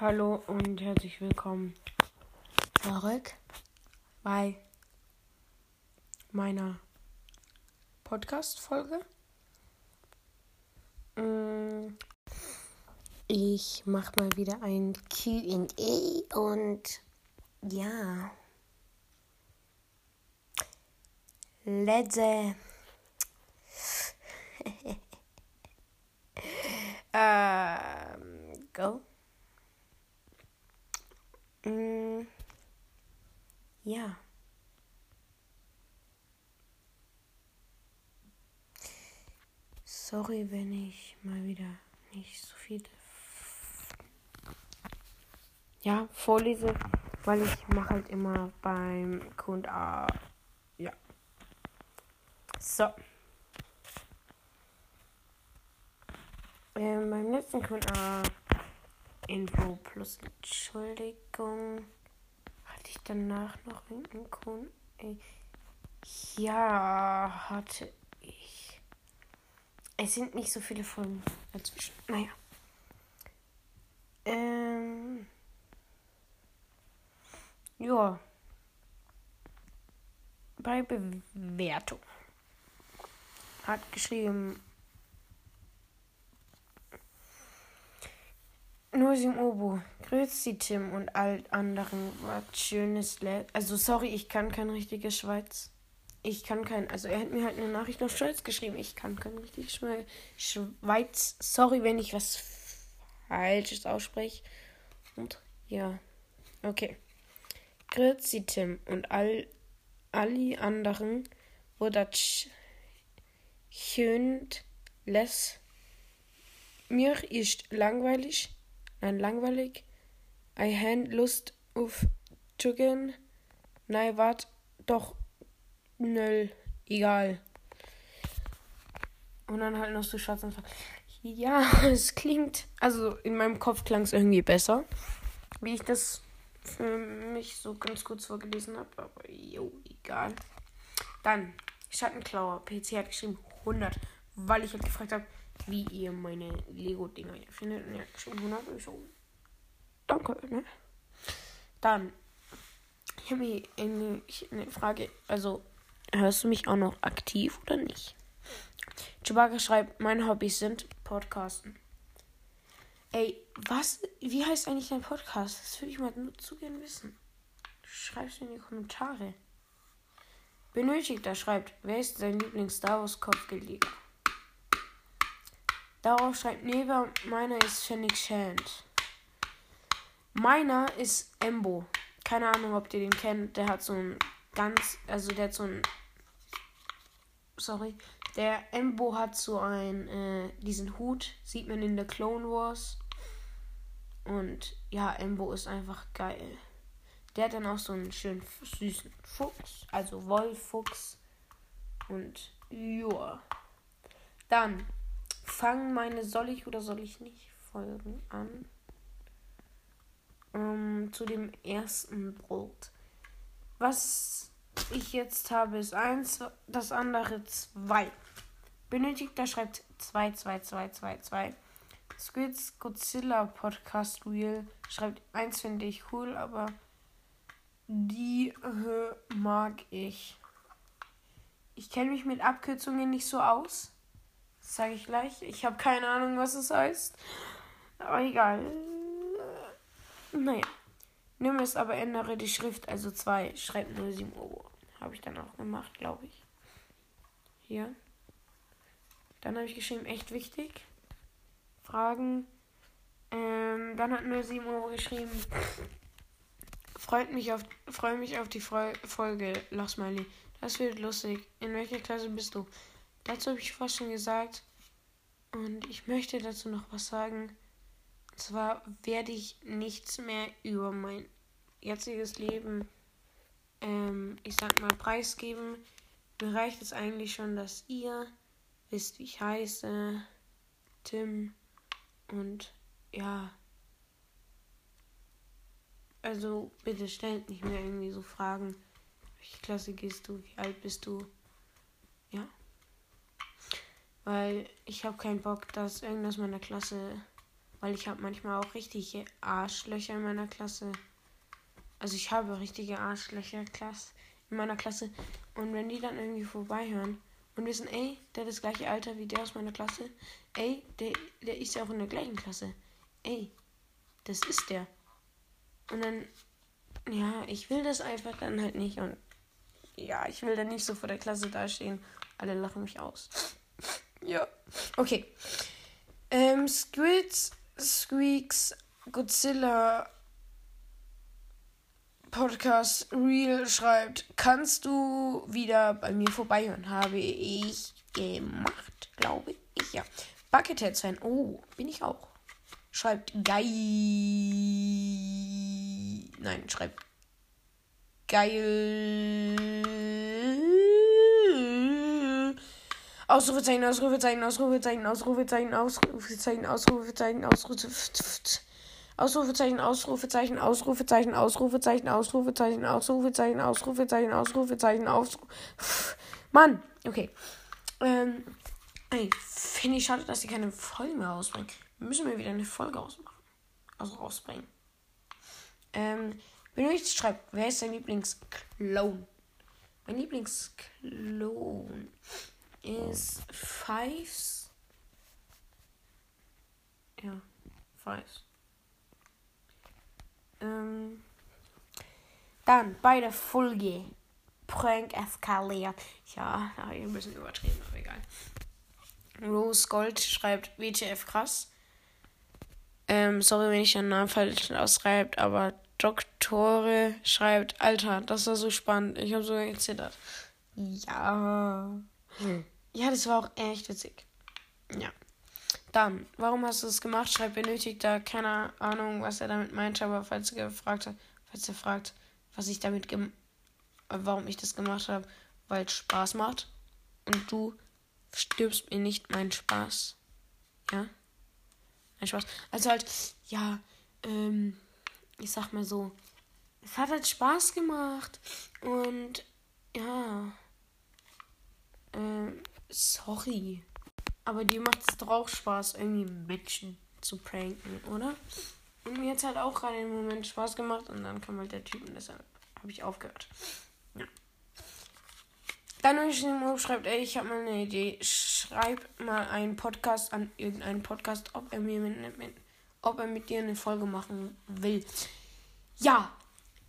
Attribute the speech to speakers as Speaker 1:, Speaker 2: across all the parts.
Speaker 1: Hallo und herzlich willkommen zurück bei meiner Podcast-Folge. Mm, ich mache mal wieder ein QA und ja. Let's uh, um, go. Mm, ja. Sorry, wenn ich mal wieder nicht so viel ja, vorlese, weil ich mache halt immer beim QA. Ja. So. Ähm, beim letzten QA Info plus Entschuldigung. Hatte ich danach noch irgendeinen Kunden? Ja, hatte ich. Es sind nicht so viele Folgen dazwischen. Naja. Ähm. Ja. Bei Bewertung. Hat geschrieben, Nosim Obo, grüezi Tim und all anderen. Was schönes Le Also sorry, ich kann kein richtiges Schweiz. Ich kann kein, also er hat mir halt eine Nachricht auf Schweiz geschrieben. Ich kann kein richtiges Schweiz. Sorry, wenn ich was Falsches ausspreche. Und ja, okay. Grüezi Tim und all alle anderen, wo das schön lässt. Mir ist langweilig Nein, langweilig. I han Lust auf Joggen. Nein, wart doch. Nö, egal. Und dann halt noch so und Ja, es klingt. Also in meinem Kopf klang es irgendwie besser. Wie ich das für mich so ganz kurz vorgelesen habe. Aber jo, egal. Dann, Schattenklauer. PC hat geschrieben 100. Weil ich halt gefragt habe, wie ihr meine Lego-Dinger hier findet. Ja, schon 100 so. Danke, ne? Dann, ich habe mir eine, eine Frage. Also, hörst du mich auch noch aktiv oder nicht? Chewbacca schreibt, meine Hobbys sind Podcasten. Ey, was? Wie heißt eigentlich dein Podcast? Das würde ich mal nur zu gern wissen. Schreib's mir in die Kommentare. Benötigter schreibt, wer ist dein Lieblings-Star Wars-Kopfgeldjäger? Darauf schreibt Neva, meiner ist Phoenix Shand. Meiner ist Embo. Keine Ahnung, ob ihr den kennt. Der hat so ein ganz, also der hat so ein, sorry, der Embo hat so ein, äh, diesen Hut, sieht man in der Clone Wars. Und ja, Embo ist einfach geil. Der hat dann auch so einen schönen süßen Fuchs, also Wollfuchs. Und ja. Dann fangen meine soll ich oder soll ich nicht Folgen an. Ähm, zu dem ersten Brot. Was ich jetzt habe, ist eins, das andere zwei. Benötigter schreibt 22222. Squids Godzilla Podcast Wheel schreibt eins finde ich cool, aber die äh, mag ich. Ich kenne mich mit Abkürzungen nicht so aus. Das sage ich gleich. Ich habe keine Ahnung, was es heißt. Aber egal. Naja. Nimm es aber ändere die Schrift, also 2. Schreib 07 Euro. Habe ich dann auch gemacht, glaube ich. Hier. Dann habe ich geschrieben, echt wichtig. Fragen. Ähm, dann hat 07 Euro geschrieben. Freut mich auf, freue mich auf die Folge, Lachsmiley. Das wird lustig. In welcher Klasse bist du? Dazu habe ich fast schon gesagt. Und ich möchte dazu noch was sagen. Und zwar werde ich nichts mehr über mein jetziges Leben, ähm, ich sag mal, preisgeben. Mir reicht es eigentlich schon, dass ihr wisst, wie ich heiße. Tim. Und ja. Also bitte stellt nicht mehr irgendwie so Fragen. Welche Klasse gehst du? Wie alt bist du? Weil ich habe keinen Bock, dass irgendwas meiner Klasse Weil ich habe manchmal auch richtige Arschlöcher in meiner Klasse. Also ich habe richtige Arschlöcher in meiner Klasse. Und wenn die dann irgendwie vorbeihören und wissen, ey, der hat das gleiche Alter wie der aus meiner Klasse. Ey, der, der ist ja auch in der gleichen Klasse. Ey, das ist der. Und dann, ja, ich will das einfach dann halt nicht. Und ja, ich will dann nicht so vor der Klasse dastehen. Alle lachen mich aus. Ja. Okay. Ähm, Squids, Squeaks, Godzilla Podcast Real schreibt, kannst du wieder bei mir vorbeihören? Habe ich gemacht, glaube ich, ja. Buckethead sein. Oh, bin ich auch. Schreibt geil. Nein, schreibt geil. Ausrufezeichen, Ausrufezeichen, Ausrufezeichen, Ausrufezeichen, Ausrufezeichen, Ausrufezeichen, Ausrufezeichen. Ausrufezeichen, Ausrufezeichen, Ausrufezeichen, Ausrufezeichen, Ausrufezeichen, Ausrufezeichen, Ausrufezeichen, Ausrufezeichen, Ausrufezeichen. Mann, okay. Ähm, ey, finde ich schade, dass sie keine Folge mehr ausbringen. Müssen wir wieder eine Folge ausmachen. Also rausbringen. Ähm, Benötigt schreibt, wer ist dein Lieblingsklon? Mein Lieblingsklon ist Fives. Ja, Fives. Ähm, dann bei der Folge Prank eskaliert. Ja, da habe ich ein bisschen übertrieben, aber egal. Rose Gold schreibt WTF krass. Ähm, sorry, wenn ich den Namen falsch ausschreibt, aber Doktore schreibt, Alter, das war so spannend. Ich habe sogar gezittert. Ja. Hm. Ja, das war auch echt witzig. Ja. Dann, warum hast du es gemacht? Schreibt benötigt da keine Ahnung, was er damit meint, aber falls er gefragt hat, falls er fragt, was ich damit gem warum ich das gemacht habe, weil es Spaß macht und du stirbst mir nicht meinen Spaß. Ja? Mein Spaß. Also halt, ja, ähm, ich sag mal so, es hat halt Spaß gemacht und ja, ähm, sorry. Aber dir macht es doch auch Spaß, irgendwie Menschen zu pranken, oder? Und mir hat halt auch gerade im Moment Spaß gemacht und dann kam halt der Typ und deshalb habe ich aufgehört. Ja. Dann Mo schreibt, ey, ich habe mal eine Idee. Schreib mal einen Podcast an irgendeinen Podcast, ob er mir mit, mit, ob er mit dir eine Folge machen will. Ja,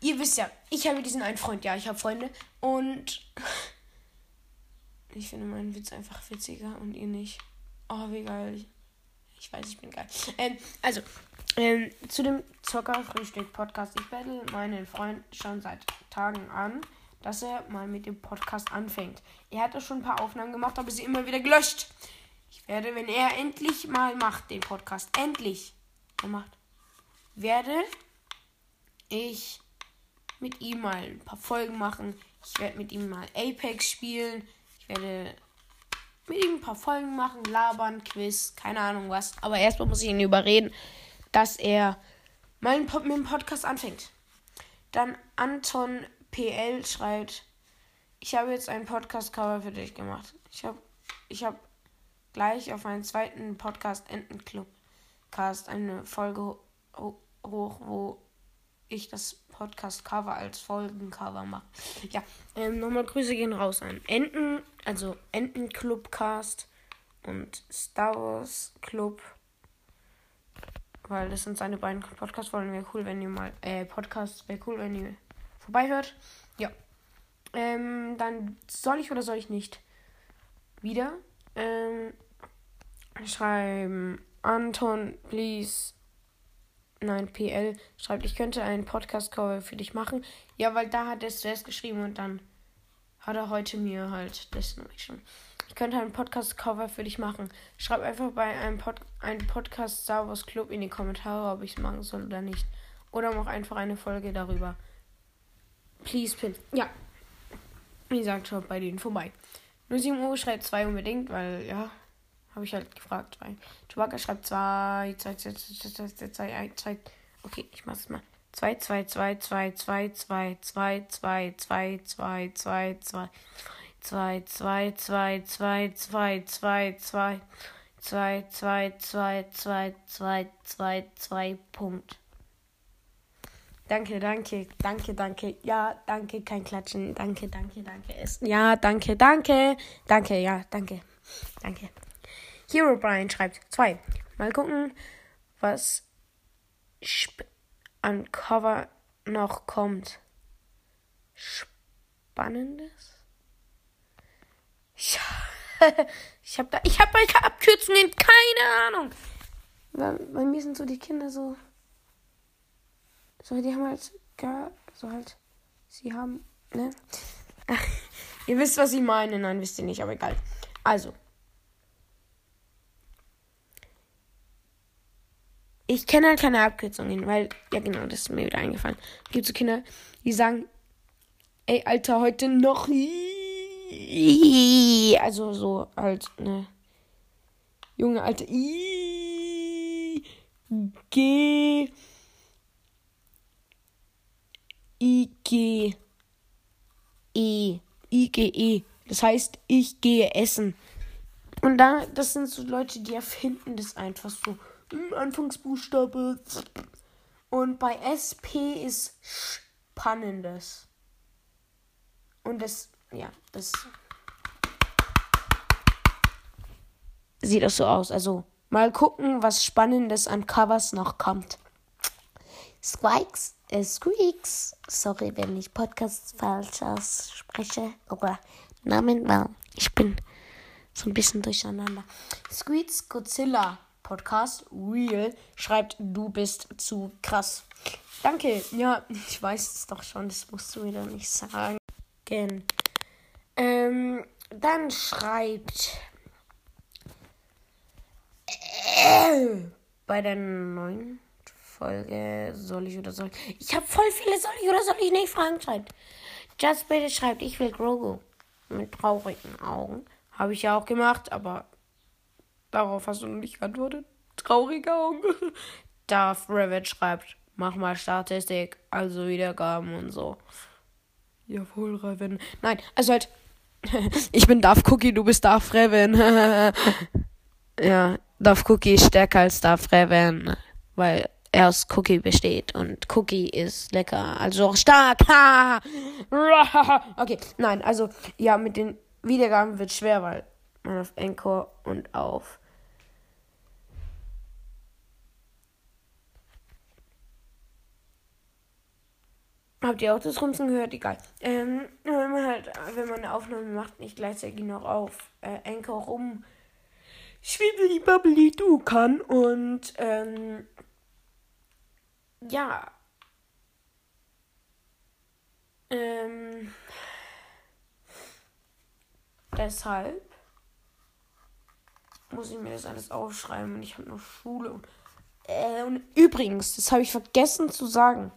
Speaker 1: ihr wisst ja, ich habe diesen einen Freund. Ja, ich habe Freunde und ich finde meinen Witz einfach witziger und ihr nicht. Oh, wie geil. Ich weiß, ich bin geil. Ähm, also, ähm, zu dem Zuckerfrühstück-Podcast. Ich battle meinen Freund schon seit Tagen an, dass er mal mit dem Podcast anfängt. Er hat schon ein paar Aufnahmen gemacht, aber sie immer wieder gelöscht. Ich werde, wenn er endlich mal macht, den Podcast, endlich gemacht, werde ich mit ihm mal ein paar Folgen machen. Ich werde mit ihm mal Apex spielen. Ich werde mit ihm ein paar Folgen machen, labern, Quiz, keine Ahnung was. Aber erstmal muss ich ihn überreden, dass er mal mit dem Podcast anfängt. Dann Anton PL schreibt, ich habe jetzt ein Podcast-Cover für dich gemacht. Ich habe ich hab gleich auf meinen zweiten Podcast Entenclub Cast eine Folge hoch, wo ich das Podcast-Cover als Folgencover mache. Ja, ähm, nochmal Grüße gehen raus an Enten, also Entenclubcast und Star Wars Club. Weil das sind seine beiden Podcast-Folgen. Wäre cool, wenn ihr mal, äh, Podcasts, wäre cool, wenn ihr vorbeihört. Ja. Ähm, dann soll ich oder soll ich nicht? Wieder. Ähm, schreiben Anton, please 9PL schreibt, ich könnte einen Podcast-Cover für dich machen. Ja, weil da hat er es zuerst geschrieben und dann hat er heute mir halt das schon. Ich könnte einen Podcast-Cover für dich machen. Schreib einfach bei einem, Pod einem Podcast Star Wars Club in die Kommentare, ob ich es machen soll oder nicht. Oder mach einfach eine Folge darüber. Please, Pin. Ja. Wie gesagt, schaut bei denen vorbei. 07 Uhr schreibt 2 unbedingt, weil, ja, habe ich halt gefragt. Chewbacca schreibt 2, 2, 2, 2, 2, 2, 2. Okay, ich mach's mal. 2, 2, 2, 2, 2, 2, 2, 2, 2, 2, 2, 2. 2, 2, 2, 2, 2, 2, 2, 2, 2, 2, 2, 2, 2, 2, 2, Punkt. Danke, danke, danke, danke. Ja, danke, kein Klatschen. Danke, danke, danke. Ja, danke, danke. Danke, ja, danke. Danke. Hero Brian schreibt 2. Mal gucken, was an Cover noch kommt. Spannendes? Ja. ich habe da, ich habe bei Abkürzungen keine Ahnung. Bei, bei mir sind so die Kinder so, so die haben halt gar, so halt, sie haben, ne? Ihr wisst, was ich meine. Nein, wisst ihr nicht, aber egal. Also. Ich kenne halt keine Abkürzungen, weil, ja genau, das ist mir wieder eingefallen. Es gibt so Kinder, die sagen, ey, Alter, heute noch. Also so halt, ne. Junge, Alter. I, G. I, G. E. I, G, E. Das heißt, ich gehe essen. Und da, das sind so Leute, die erfinden das einfach so. Anfangsbuchstabe. Und bei SP ist Spannendes. Und das, ja, das sieht auch so aus. Also mal gucken, was Spannendes an Covers noch kommt. Squikes, äh, Squeaks. Sorry, wenn ich Podcasts falsch ausspreche. Aber Namen war. Ich bin so ein bisschen durcheinander. Squeaks Godzilla Podcast Real schreibt, du bist zu krass. Danke. Ja, ich weiß es doch schon. Das musst du wieder nicht sagen. Ähm, dann schreibt bei der neuen Folge soll ich oder soll ich. Ich habe voll viele soll ich oder soll ich nicht fragen schreibt. Just bitte schreibt, ich will Grogu mit traurigen Augen. Habe ich ja auch gemacht, aber darauf hast du noch nicht geantwortet. Traurige Augen. Darth Rabbit schreibt, mach mal Statistik, also Wiedergaben und so. Jawohl, Reven. Nein, also halt. ich bin Darth Cookie, du bist Darth Reven. ja, Darth Cookie ist stärker als Darth Reven. Weil er aus Cookie besteht und Cookie ist lecker, also auch stark. okay, nein, also ja, mit den Wiedergaben wird schwer, weil man auf Encore und auf Habt ihr auch das Rumsen gehört? Egal. Ähm, wenn man halt, wenn man eine Aufnahme macht, nicht gleichzeitig noch auf äh, Anchor rum schwibbeli du kann und ähm, ja. Ähm, deshalb muss ich mir das alles aufschreiben und ich habe noch Schule. Und, äh, und übrigens, das habe ich vergessen zu sagen.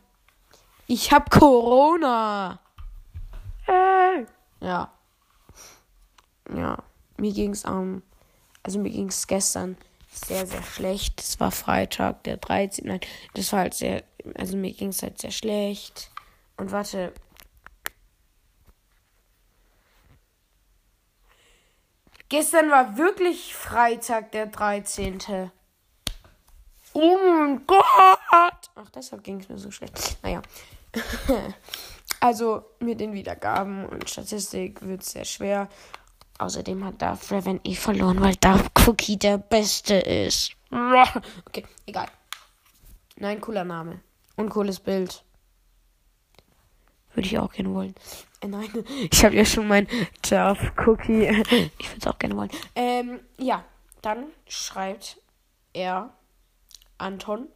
Speaker 1: Ich hab Corona. Hey. Ja. Ja. Mir ging's am. Um, also mir ging's gestern sehr, sehr schlecht. Es war Freitag, der 13. Nein, das war halt sehr. Also mir ging's halt sehr schlecht. Und warte. Gestern war wirklich Freitag, der 13. Oh mein Gott! Ach, deshalb ging es mir so schlecht. Naja. also mit den Wiedergaben und Statistik wird es sehr schwer. Außerdem hat Darth Revan eh verloren, weil Darth Cookie der Beste ist. Okay, egal. Nein, cooler Name. Und cooles Bild. Würde ich auch gerne wollen. Äh, nein, ich habe ja schon mein Darth Cookie. ich würde es auch gerne wollen. Ähm, ja, dann schreibt er Anton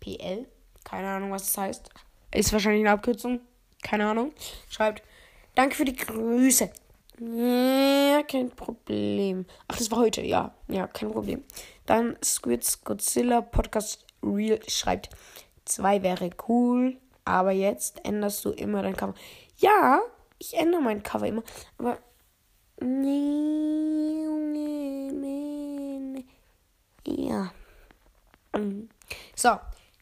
Speaker 1: PL. Keine Ahnung, was das heißt. Ist wahrscheinlich eine Abkürzung. Keine Ahnung. Schreibt, danke für die Grüße. Ja, kein Problem. Ach, das war heute, ja. Ja, kein Problem. Dann Squids Godzilla Podcast Real schreibt, zwei wäre cool, aber jetzt änderst du immer dein Cover. Ja, ich ändere mein Cover immer, aber nee, nee, nee, nee. ja. So,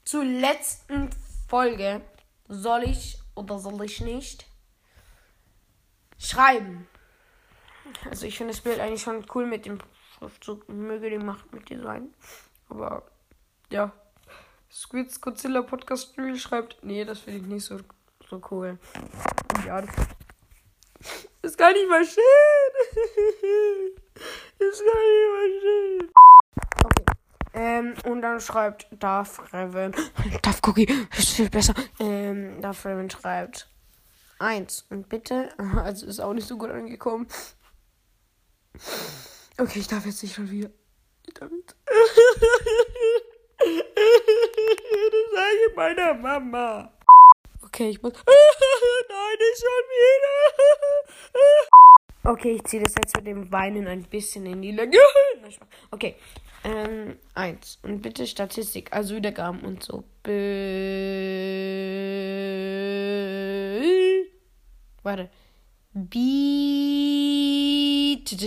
Speaker 1: zur letzten Folge soll ich oder soll ich nicht schreiben. Also ich finde das Bild eigentlich schon cool mit dem Schriftzug. Möge die Macht mit dir sein. Aber ja. Squids Godzilla Podcast Spiel schreibt, nee, das finde ich nicht so, so cool. Ja, das ist gar nicht mal schön. ist gar nicht mal schön. Ähm, und dann schreibt Darth Revan. Darth Cookie, ist viel besser. Ähm, Darth Revan schreibt eins. Und bitte, also ist auch nicht so gut angekommen. Okay, ich darf jetzt nicht schon wieder. Damit. das sage ich meiner Mama. Okay, ich muss. Nein, nicht schon wieder. Okay, ich ziehe das jetzt mit dem Weinen ein bisschen in die Länge. okay. Ähm, eins. Und bitte Statistik, also Wiedergaben und so. Be Warte. Beat.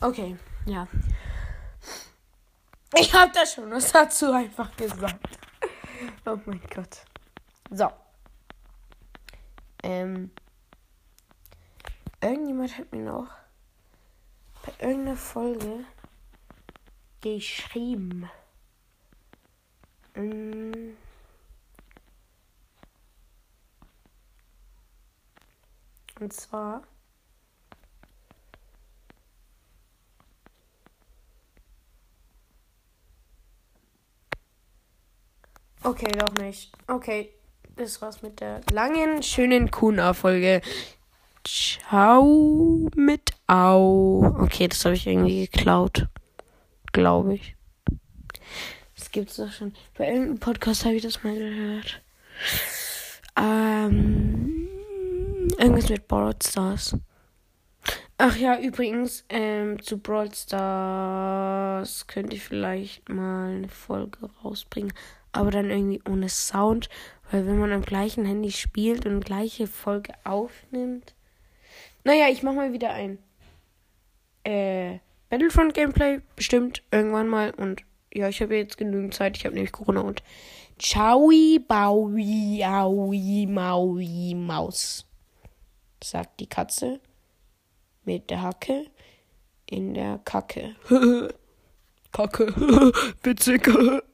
Speaker 1: Okay, ja. Ich hab das schon was dazu einfach gesagt. Oh mein Gott. So. Ähm. Irgendjemand hat mir noch bei irgendeiner Folge geschrieben. Ähm. Und zwar Okay, doch nicht. Okay, das war's mit der langen, schönen Kuna-Folge. Ciao mit Au. Okay, das habe ich irgendwie geklaut. Glaube ich. Das gibt's doch schon. Bei irgendeinem Podcast habe ich das mal gehört. Ähm, irgendwas mit Brawl Stars. Ach ja, übrigens, ähm, zu Brawl Stars könnte ich vielleicht mal eine Folge rausbringen aber dann irgendwie ohne Sound, weil wenn man am gleichen Handy spielt und gleiche Folge aufnimmt. Naja, ich mach mal wieder ein äh, Battlefront Gameplay, bestimmt irgendwann mal und ja, ich habe jetzt genügend Zeit, ich habe nämlich Corona und Ciao, Baui, Aui, Maui, Maus, sagt die Katze mit der Hacke in der Kacke. Kacke, witzig.